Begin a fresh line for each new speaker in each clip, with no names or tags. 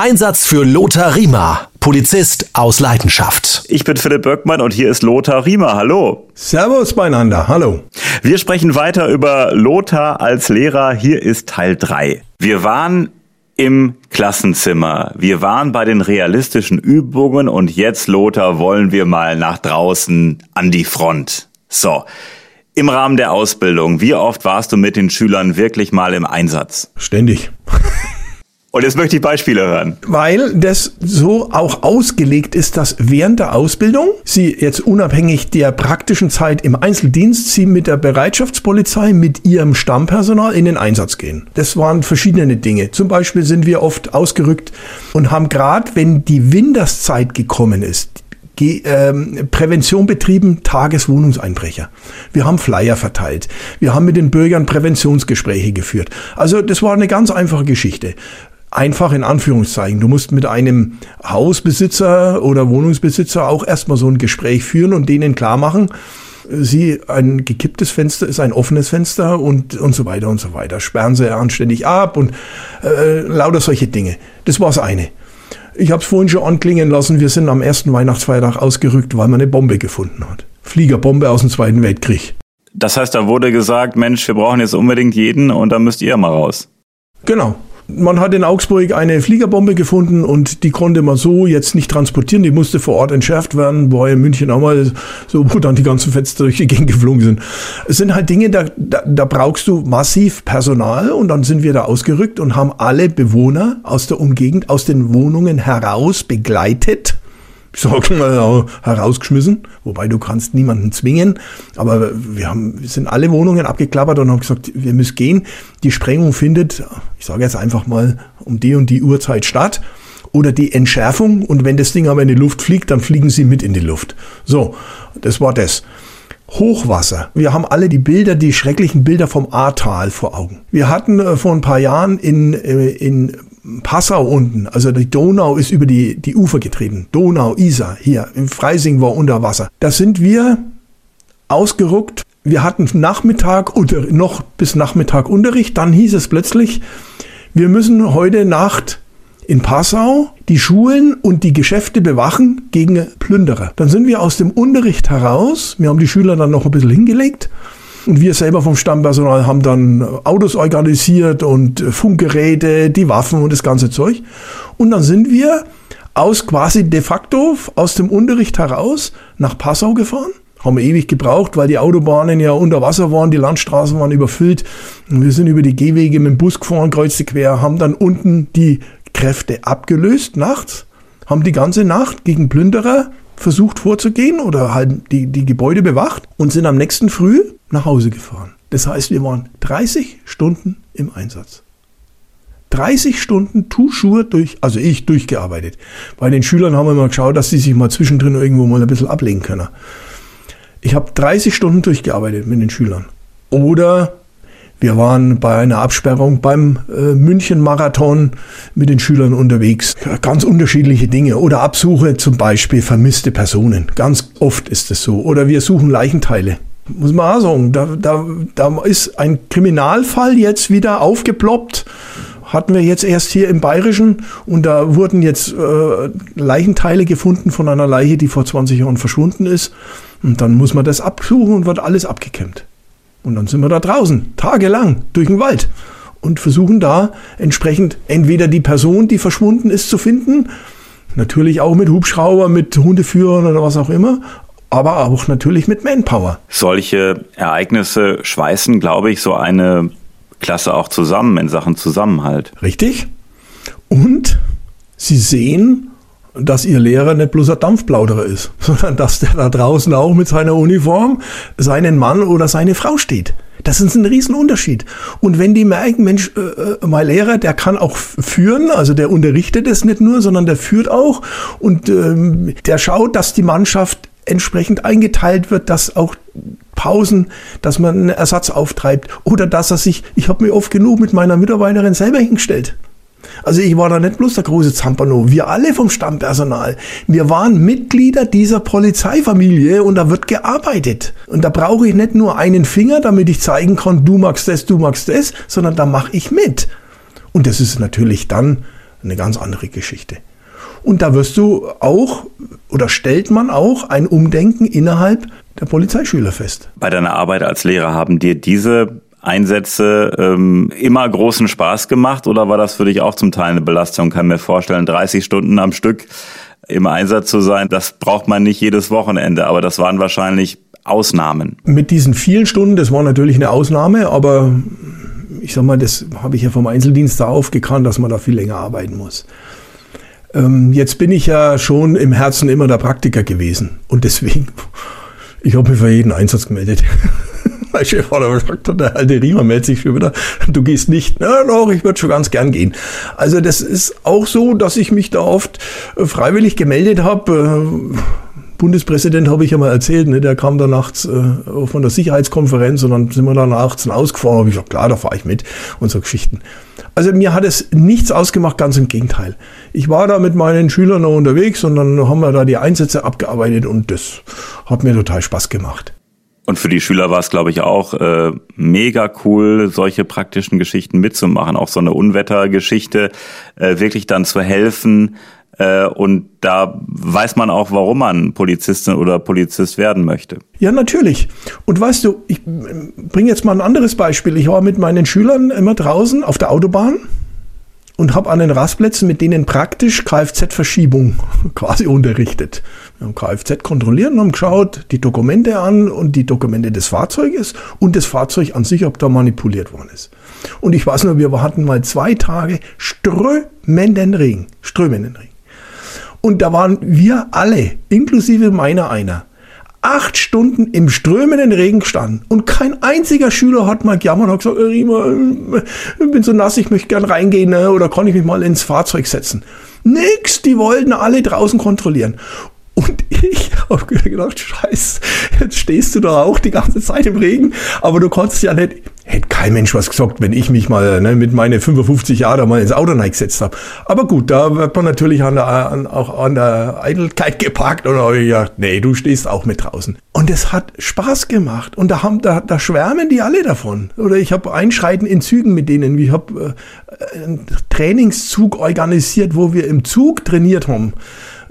Einsatz für Lothar Riemer, Polizist aus Leidenschaft.
Ich bin Philipp Böckmann und hier ist Lothar Riemer. Hallo.
Servus beieinander. Hallo.
Wir sprechen weiter über Lothar als Lehrer. Hier ist Teil 3. Wir waren im Klassenzimmer. Wir waren bei den realistischen Übungen und jetzt, Lothar, wollen wir mal nach draußen an die Front. So. Im Rahmen der Ausbildung, wie oft warst du mit den Schülern wirklich mal im Einsatz?
Ständig.
Und jetzt möchte ich Beispiele hören.
Weil das so auch ausgelegt ist, dass während der Ausbildung Sie jetzt unabhängig der praktischen Zeit im Einzeldienst Sie mit der Bereitschaftspolizei, mit Ihrem Stammpersonal in den Einsatz gehen. Das waren verschiedene Dinge. Zum Beispiel sind wir oft ausgerückt und haben gerade, wenn die Winterszeit gekommen ist, ähm, Prävention betrieben, Tageswohnungseinbrecher. Wir haben Flyer verteilt. Wir haben mit den Bürgern Präventionsgespräche geführt. Also das war eine ganz einfache Geschichte einfach in Anführungszeichen. Du musst mit einem Hausbesitzer oder Wohnungsbesitzer auch erstmal so ein Gespräch führen und denen klar machen, sie, ein gekipptes Fenster ist ein offenes Fenster und, und so weiter und so weiter. Sperren sie anständig ab und äh, lauter solche Dinge. Das war das eine. Ich habe es vorhin schon anklingen lassen, wir sind am ersten Weihnachtsfeiertag ausgerückt, weil man eine Bombe gefunden hat. Fliegerbombe aus dem Zweiten Weltkrieg.
Das heißt, da wurde gesagt, Mensch, wir brauchen jetzt unbedingt jeden und da müsst ihr mal raus.
Genau. Man hat in Augsburg eine Fliegerbombe gefunden und die konnte man so jetzt nicht transportieren. Die musste vor Ort entschärft werden. War in München auch mal so, wo dann die ganzen Fenster durch die Gegend geflogen sind. Es sind halt Dinge, da, da, da brauchst du massiv Personal und dann sind wir da ausgerückt und haben alle Bewohner aus der Umgegend, aus den Wohnungen heraus begleitet ich sag mal, herausgeschmissen. Wobei du kannst niemanden zwingen. Aber wir, haben, wir sind alle Wohnungen abgeklappert und haben gesagt, wir müssen gehen. Die Sprengung findet, ich sage jetzt einfach mal, um die und die Uhrzeit statt. Oder die Entschärfung. Und wenn das Ding aber in die Luft fliegt, dann fliegen sie mit in die Luft. So, das war das. Hochwasser. Wir haben alle die Bilder, die schrecklichen Bilder vom Ahrtal vor Augen. Wir hatten äh, vor ein paar Jahren in, äh, in Passau unten, also die Donau ist über die, die Ufer getreten. Donau, Isar, hier, im Freising war unter Wasser. Da sind wir ausgeruckt. Wir hatten Nachmittag, noch bis Nachmittag Unterricht. Dann hieß es plötzlich, wir müssen heute Nacht in Passau die Schulen und die Geschäfte bewachen gegen Plünderer. Dann sind wir aus dem Unterricht heraus. Wir haben die Schüler dann noch ein bisschen hingelegt und wir selber vom Stammpersonal haben dann Autos organisiert und Funkgeräte, die Waffen und das ganze Zeug. Und dann sind wir aus quasi de facto aus dem Unterricht heraus nach Passau gefahren. Haben wir ewig gebraucht, weil die Autobahnen ja unter Wasser waren, die Landstraßen waren überfüllt. Und wir sind über die Gehwege mit dem Bus gefahren, kreuz quer, haben dann unten die Kräfte abgelöst nachts, haben die ganze Nacht gegen Plünderer versucht vorzugehen oder halt die, die Gebäude bewacht und sind am nächsten Früh nach Hause gefahren. Das heißt, wir waren 30 Stunden im Einsatz. 30 Stunden Tuschur durch, also ich durchgearbeitet. Bei den Schülern haben wir mal geschaut, dass sie sich mal zwischendrin irgendwo mal ein bisschen ablegen können. Ich habe 30 Stunden durchgearbeitet mit den Schülern. Oder wir waren bei einer Absperrung beim äh, München-Marathon mit den Schülern unterwegs. Ganz unterschiedliche Dinge. Oder Absuche zum Beispiel vermisste Personen. Ganz oft ist es so. Oder wir suchen Leichenteile muss man auch sagen, da, da, da ist ein Kriminalfall jetzt wieder aufgeploppt. Hatten wir jetzt erst hier im Bayerischen und da wurden jetzt äh, Leichenteile gefunden von einer Leiche, die vor 20 Jahren verschwunden ist. Und dann muss man das absuchen und wird alles abgekämmt. Und dann sind wir da draußen, tagelang, durch den Wald und versuchen da entsprechend entweder die Person, die verschwunden ist, zu finden, natürlich auch mit Hubschrauber, mit Hundeführern oder was auch immer, aber auch natürlich mit Manpower.
Solche Ereignisse schweißen, glaube ich, so eine Klasse auch zusammen in Sachen Zusammenhalt.
Richtig. Und sie sehen, dass ihr Lehrer nicht bloß ein Dampfplauderer ist, sondern dass der da draußen auch mit seiner Uniform seinen Mann oder seine Frau steht. Das ist ein Riesenunterschied. Und wenn die merken, Mensch, äh, äh mein Lehrer, der kann auch führen, also der unterrichtet es nicht nur, sondern der führt auch und ähm, der schaut, dass die Mannschaft entsprechend eingeteilt wird, dass auch Pausen, dass man einen Ersatz auftreibt oder dass er sich, ich habe mir oft genug mit meiner Mitarbeiterin selber hingestellt. Also ich war da nicht bloß der große Zampano, wir alle vom Stammpersonal. Wir waren Mitglieder dieser Polizeifamilie und da wird gearbeitet. Und da brauche ich nicht nur einen Finger, damit ich zeigen kann, du magst das, du magst das, sondern da mache ich mit. Und das ist natürlich dann eine ganz andere Geschichte. Und da wirst du auch oder stellt man auch ein Umdenken innerhalb der Polizeischüler fest.
Bei deiner Arbeit als Lehrer haben dir diese Einsätze ähm, immer großen Spaß gemacht oder war das für dich auch zum Teil eine Belastung? Kann mir vorstellen, 30 Stunden am Stück im Einsatz zu sein, das braucht man nicht jedes Wochenende, aber das waren wahrscheinlich Ausnahmen.
Mit diesen vielen Stunden, das war natürlich eine Ausnahme, aber ich sag mal, das habe ich ja vom Einzeldienst da aufgekannt, dass man da viel länger arbeiten muss. Ähm, jetzt bin ich ja schon im Herzen immer der Praktiker gewesen und deswegen, ich habe mich für jeden Einsatz gemeldet. mein Chef hat aber gesagt, der alte Riemer meldet sich schon wieder, du gehst nicht. Na doch, ich würde schon ganz gern gehen. Also das ist auch so, dass ich mich da oft äh, freiwillig gemeldet habe. Äh, Bundespräsident habe ich ja mal erzählt, ne, der kam da nachts äh, von der Sicherheitskonferenz und dann sind wir da nachts ausgefahren. Habe ich gesagt, klar, da fahre ich mit und so Geschichten. Also mir hat es nichts ausgemacht, ganz im Gegenteil. Ich war da mit meinen Schülern noch unterwegs und dann haben wir da die Einsätze abgearbeitet und das hat mir total Spaß gemacht.
Und für die Schüler war es, glaube ich, auch äh, mega cool, solche praktischen Geschichten mitzumachen. Auch so eine Unwettergeschichte, äh, wirklich dann zu helfen, äh, und da weiß man auch, warum man Polizistin oder Polizist werden möchte.
Ja, natürlich. Und weißt du, ich bringe jetzt mal ein anderes Beispiel. Ich war mit meinen Schülern immer draußen auf der Autobahn und habe an den Rastplätzen mit denen praktisch Kfz-Verschiebung quasi unterrichtet. Wir haben Kfz kontrolliert und haben geschaut, die Dokumente an und die Dokumente des Fahrzeuges und das Fahrzeug an sich, ob da manipuliert worden ist. Und ich weiß nur, wir hatten mal zwei Tage strömenden Regen, strömenden Regen. Und da waren wir alle, inklusive meiner einer, acht Stunden im strömenden Regen gestanden und kein einziger Schüler hat mal gejammert und gesagt, Rima, ich bin so nass, ich möchte gern reingehen ne? oder kann ich mich mal ins Fahrzeug setzen. Nix, die wollten alle draußen kontrollieren. Und ich habe gedacht, scheiß, jetzt stehst du da auch die ganze Zeit im Regen, aber du konntest ja nicht, hätte kein Mensch was gesagt, wenn ich mich mal ne, mit meinen 55 Jahren mal ins Auto gesetzt habe. Aber gut, da wird man natürlich an der, an, auch an der Eitelkeit geparkt und habe ich gedacht, nee, du stehst auch mit draußen. Und es hat Spaß gemacht und da, haben, da, da schwärmen die alle davon. Oder ich habe Einschreiten in Zügen mit denen. Ich habe äh, einen Trainingszug organisiert, wo wir im Zug trainiert haben.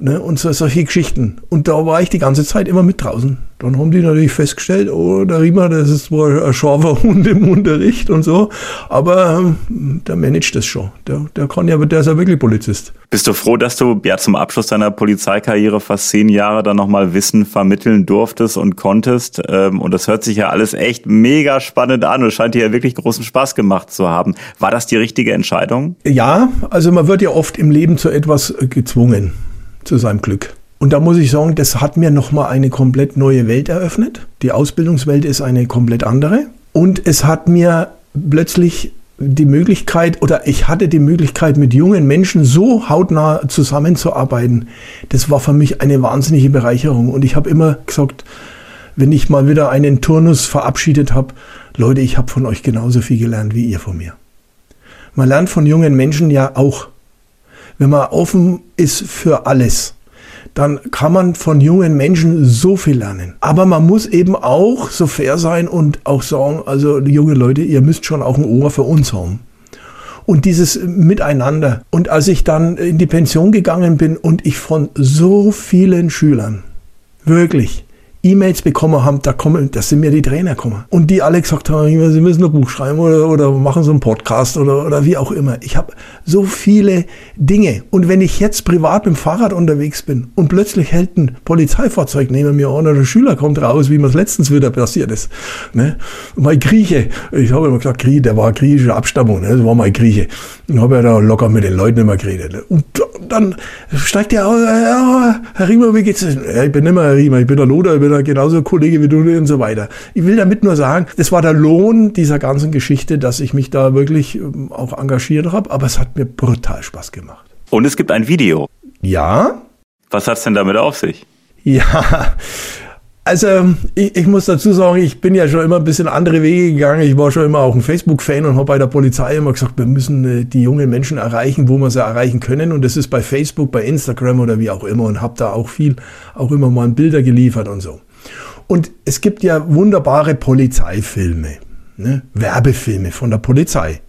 Ne, und so, solche Geschichten. Und da war ich die ganze Zeit immer mit draußen. Dann haben die natürlich festgestellt, oh, der Riemer, das ist wohl ein scharfer Hund im Unterricht und so. Aber ähm, der managt das schon. Der, der kann ja, der ist ja wirklich Polizist.
Bist du froh, dass du ja zum Abschluss deiner Polizeikarriere fast zehn Jahre dann nochmal Wissen vermitteln durftest und konntest? Ähm, und das hört sich ja alles echt mega spannend an und scheint dir ja wirklich großen Spaß gemacht zu haben. War das die richtige Entscheidung?
Ja, also man wird ja oft im Leben zu etwas gezwungen zu seinem Glück. Und da muss ich sagen, das hat mir nochmal eine komplett neue Welt eröffnet. Die Ausbildungswelt ist eine komplett andere. Und es hat mir plötzlich die Möglichkeit oder ich hatte die Möglichkeit, mit jungen Menschen so hautnah zusammenzuarbeiten. Das war für mich eine wahnsinnige Bereicherung. Und ich habe immer gesagt, wenn ich mal wieder einen Turnus verabschiedet habe, Leute, ich habe von euch genauso viel gelernt wie ihr von mir. Man lernt von jungen Menschen ja auch wenn man offen ist für alles, dann kann man von jungen Menschen so viel lernen. Aber man muss eben auch so fair sein und auch sagen, also junge Leute, ihr müsst schon auch ein Ohr für uns haben. Und dieses Miteinander. Und als ich dann in die Pension gegangen bin und ich von so vielen Schülern, wirklich, E-Mails bekommen haben, da kommen, das sind mir die Trainer gekommen. Und die alle gesagt haben, sie müssen ein Buch schreiben oder, oder machen so einen Podcast oder, oder wie auch immer. Ich habe so viele Dinge. Und wenn ich jetzt privat mit dem Fahrrad unterwegs bin und plötzlich hält ein Polizeifahrzeug neben mir an oder der Schüler kommt raus, wie mir es letztens wieder passiert ist. Ne? Mein Grieche, ich habe immer gesagt, Grieche, der war griechische Abstammung, ne? das war mein Grieche. Und habe ja da locker mit den Leuten immer geredet. Und dann steigt der aus, ja, Herr Riemer, wie geht's? Ja, ich bin nicht mehr Herr Riemer, ich bin der Loder, ich bin der genauso Kollege wie du und so weiter. Ich will damit nur sagen, das war der Lohn dieser ganzen Geschichte, dass ich mich da wirklich ähm, auch engagiert habe, aber es hat mir brutal Spaß gemacht.
Und es gibt ein Video.
Ja.
Was hat's denn damit auf sich?
Ja, also ich, ich, muss dazu sagen, ich bin ja schon immer ein bisschen andere Wege gegangen. Ich war schon immer auch ein Facebook-Fan und habe bei der Polizei immer gesagt, wir müssen äh, die jungen Menschen erreichen, wo wir sie erreichen können. Und das ist bei Facebook, bei Instagram oder wie auch immer. Und habe da auch viel, auch immer mal Bilder geliefert und so. Und es gibt ja wunderbare Polizeifilme, ne? Werbefilme von der Polizei.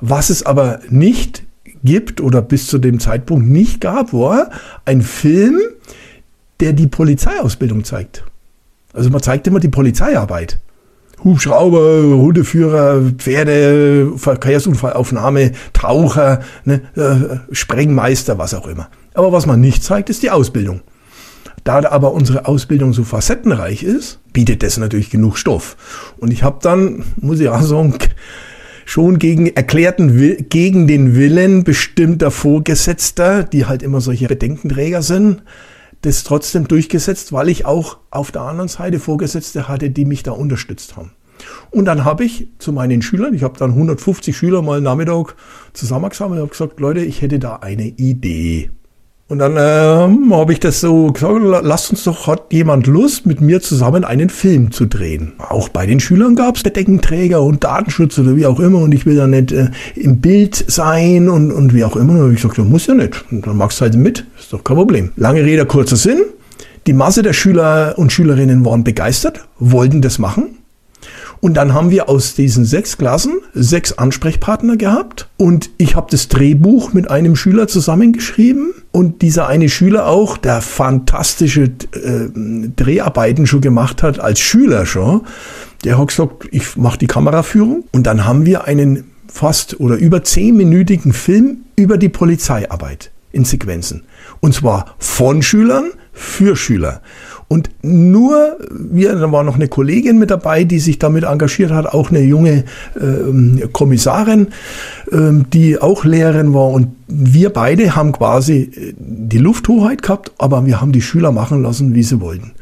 Was es aber nicht gibt oder bis zu dem Zeitpunkt nicht gab, war ein Film, der die Polizeiausbildung zeigt. Also man zeigt immer die Polizeiarbeit. Hubschrauber, Hundeführer, Pferde, Verkehrsunfallaufnahme, Taucher, ne, äh, Sprengmeister, was auch immer. Aber was man nicht zeigt, ist die Ausbildung. Da aber unsere Ausbildung so facettenreich ist, bietet das natürlich genug Stoff. Und ich habe dann, muss ich auch sagen, schon gegen erklärten, gegen den Willen bestimmter Vorgesetzter, die halt immer solche Bedenkenträger sind, das trotzdem durchgesetzt, weil ich auch auf der anderen Seite Vorgesetzte hatte, die mich da unterstützt haben. Und dann habe ich zu meinen Schülern, ich habe dann 150 Schüler mal Nachmittag zusammengesammelt und habe gesagt, Leute, ich hätte da eine Idee. Und dann ähm, habe ich das so gesagt, lasst uns doch, hat jemand Lust, mit mir zusammen einen Film zu drehen. Auch bei den Schülern gab es Bedeckenträger und Datenschutz oder wie auch immer und ich will da nicht äh, im Bild sein und, und wie auch immer. Und ich gesagt, du musst ja nicht. Und dann machst du halt mit, ist doch kein Problem. Lange Rede, kurzer Sinn. Die Masse der Schüler und Schülerinnen waren begeistert, wollten das machen. Und dann haben wir aus diesen sechs Klassen sechs Ansprechpartner gehabt. Und ich habe das Drehbuch mit einem Schüler zusammengeschrieben. Und dieser eine Schüler auch, der fantastische äh, Dreharbeiten schon gemacht hat, als Schüler schon, der hat gesagt, ich mache die Kameraführung. Und dann haben wir einen fast oder über zehnminütigen Film über die Polizeiarbeit in Sequenzen. Und zwar von Schülern für Schüler. Und nur wir, da war noch eine Kollegin mit dabei, die sich damit engagiert hat, auch eine junge äh, Kommissarin, die auch Lehrerin war. Und wir beide haben quasi äh, die Lufthoheit gehabt, aber wir haben die Schüler machen lassen, wie sie wollten.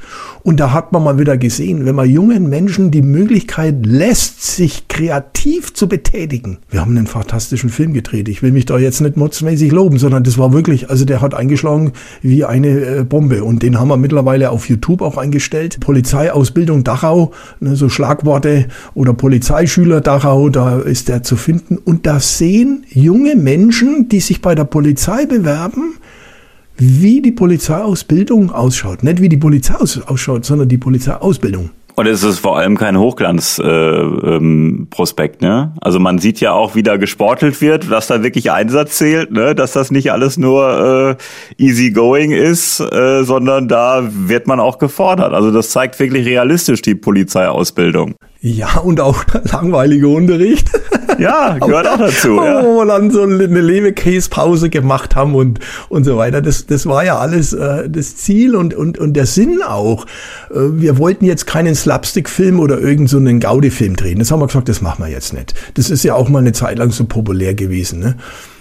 Und da hat man mal wieder gesehen, wenn man jungen Menschen die Möglichkeit lässt, sich kreativ zu betätigen. Wir haben einen fantastischen Film gedreht. Ich will mich da jetzt nicht motzmäßig loben, sondern das war wirklich, also der hat eingeschlagen wie eine äh, Bombe. Und den haben wir mittlerweile auf YouTube auch eingestellt. Polizeiausbildung Dachau, ne, so Schlagworte oder Polizeischüler Dachau, da ist der zu finden. Und da sehen junge Menschen, die sich bei der Polizei bewerben, wie die Polizeiausbildung ausschaut. Nicht wie die Polizei ausschaut, sondern die Polizeiausbildung.
Und es ist vor allem kein Hochglanzprospekt, äh, ähm, ne? Also man sieht ja auch, wie da gesportelt wird, dass da wirklich Einsatz zählt, ne? Dass das nicht alles nur äh, easy going ist, äh, sondern da wird man auch gefordert. Also das zeigt wirklich realistisch die Polizeiausbildung.
Ja, und auch langweiliger Unterricht.
Ja, gehört auch dazu.
Ja. Wo wir dann so eine Lebekäse-Pause gemacht haben und, und so weiter. Das, das war ja alles äh, das Ziel und, und, und der Sinn auch. Äh, wir wollten jetzt keinen Slapstick-Film oder irgendeinen so Gaudi-Film drehen. Das haben wir gesagt, das machen wir jetzt nicht. Das ist ja auch mal eine Zeit lang so populär gewesen. Ne?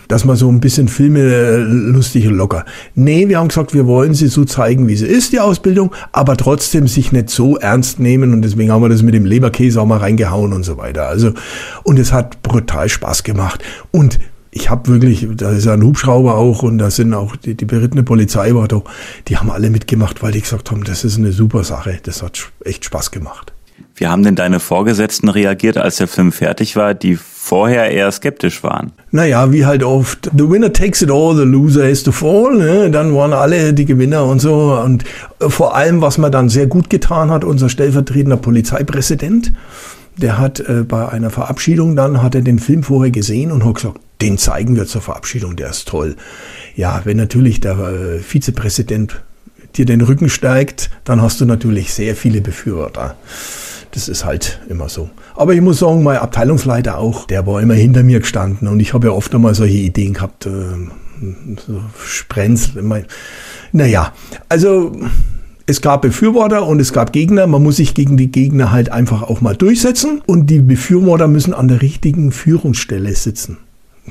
Dass man so ein bisschen Filme äh, lustig und locker. Nee, wir haben gesagt, wir wollen sie so zeigen, wie sie ist, die Ausbildung, aber trotzdem sich nicht so ernst nehmen und deswegen haben wir das mit dem Leberkäse auch mal reingehauen und so weiter. Also, und es hat brutal Spaß gemacht. Und ich habe wirklich, da ist ja ein Hubschrauber auch und da sind auch die, die berittene Polizei war da, die haben alle mitgemacht, weil die gesagt haben, das ist eine super Sache, das hat echt Spaß gemacht.
Wie haben denn deine Vorgesetzten reagiert, als der Film fertig war, die vorher eher skeptisch waren?
Naja, wie halt oft, the winner takes it all, the loser has to fall. Ne? Dann waren alle die Gewinner und so. Und vor allem, was man dann sehr gut getan hat, unser stellvertretender Polizeipräsident, der hat äh, bei einer Verabschiedung dann, hat er den Film vorher gesehen und hat gesagt, den zeigen wir zur Verabschiedung, der ist toll. Ja, wenn natürlich der äh, Vizepräsident dir den Rücken steigt, dann hast du natürlich sehr viele Befürworter. Das ist halt immer so. Aber ich muss sagen, mein Abteilungsleiter auch, der war immer hinter mir gestanden und ich habe ja oft einmal solche Ideen gehabt, äh, so Sprenzel. Naja, also es gab Befürworter und es gab Gegner. Man muss sich gegen die Gegner halt einfach auch mal durchsetzen und die Befürworter müssen an der richtigen Führungsstelle sitzen.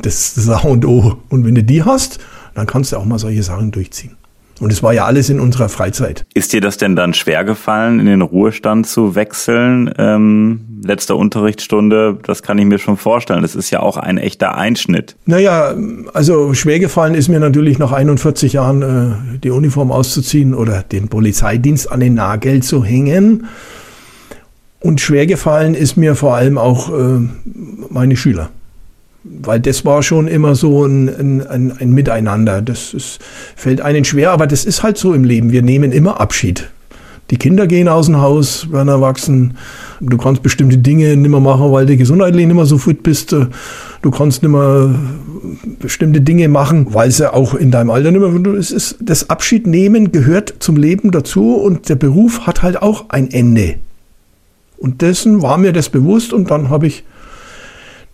Das ist A und O. Und wenn du die hast, dann kannst du auch mal solche Sachen durchziehen. Und es war ja alles in unserer Freizeit.
Ist dir das denn dann schwer gefallen, in den Ruhestand zu wechseln? Ähm, letzte Unterrichtsstunde, das kann ich mir schon vorstellen. Das ist ja auch ein echter Einschnitt.
Naja, also schwer gefallen ist mir natürlich nach 41 Jahren äh, die Uniform auszuziehen oder den Polizeidienst an den Nagel zu hängen. Und schwer gefallen ist mir vor allem auch äh, meine Schüler weil das war schon immer so ein, ein, ein Miteinander. Das ist, fällt einen schwer, aber das ist halt so im Leben. Wir nehmen immer Abschied. Die Kinder gehen aus dem Haus, werden erwachsen. Du kannst bestimmte Dinge nicht mehr machen, weil du gesundheitlich nicht mehr so fit bist. Du kannst nicht mehr bestimmte Dinge machen, weil ja auch in deinem Alter nicht mehr, es ist, das Abschiednehmen gehört zum Leben dazu und der Beruf hat halt auch ein Ende. Und dessen war mir das bewusst und dann habe ich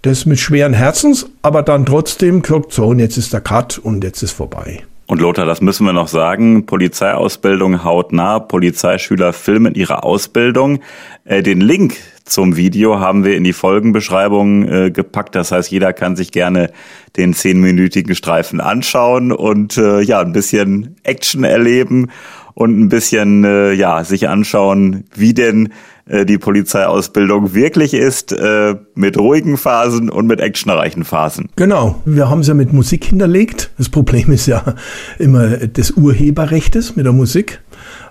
das mit schweren Herzens, aber dann trotzdem gesagt, so, und jetzt ist der Cut und jetzt ist vorbei.
Und Lothar, das müssen wir noch sagen, Polizeiausbildung hautnah, Polizeischüler filmen ihre Ausbildung. Äh, den Link zum Video haben wir in die Folgenbeschreibung äh, gepackt. Das heißt, jeder kann sich gerne den zehnminütigen Streifen anschauen und äh, ja, ein bisschen Action erleben und ein bisschen äh, ja sich anschauen, wie denn äh, die Polizeiausbildung wirklich ist, äh, mit ruhigen Phasen und mit actionreichen Phasen.
Genau, wir haben es ja mit Musik hinterlegt. Das Problem ist ja immer des Urheberrechtes mit der Musik.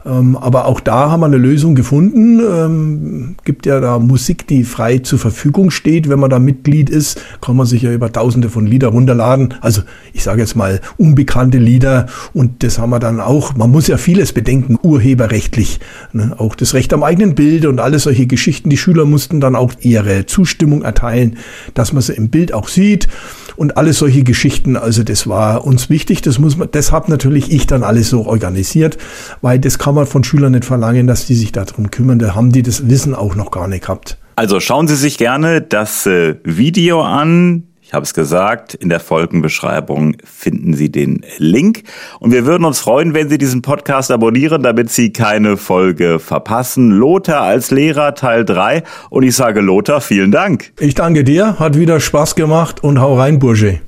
Ähm, aber auch da haben wir eine Lösung gefunden. Ähm, gibt ja da Musik, die frei zur Verfügung steht. Wenn man da Mitglied ist, kann man sich ja über tausende von Lieder runterladen. Also ich sage jetzt mal unbekannte Lieder und das haben wir dann auch. Man muss ja vieles bedenken, urheberrechtlich. Ne? Auch das Recht am eigenen Bild und alle solche Geschichten. Die Schüler mussten dann auch ihre Zustimmung erteilen, dass man sie im Bild auch sieht und alle solche Geschichten. Also das war uns wichtig. Das muss man, deshalb natürlich ich dann alles so organisiert, weil das kann man von Schülern nicht verlangen, dass die sich darum kümmern. Da haben die das Wissen auch noch gar nicht gehabt.
Also schauen Sie sich gerne das äh, Video an. Ich habe es gesagt, in der Folgenbeschreibung finden Sie den Link. Und wir würden uns freuen, wenn Sie diesen Podcast abonnieren, damit Sie keine Folge verpassen. Lothar als Lehrer Teil 3. Und ich sage Lothar, vielen Dank.
Ich danke dir, hat wieder Spaß gemacht und hau rein, Bursche.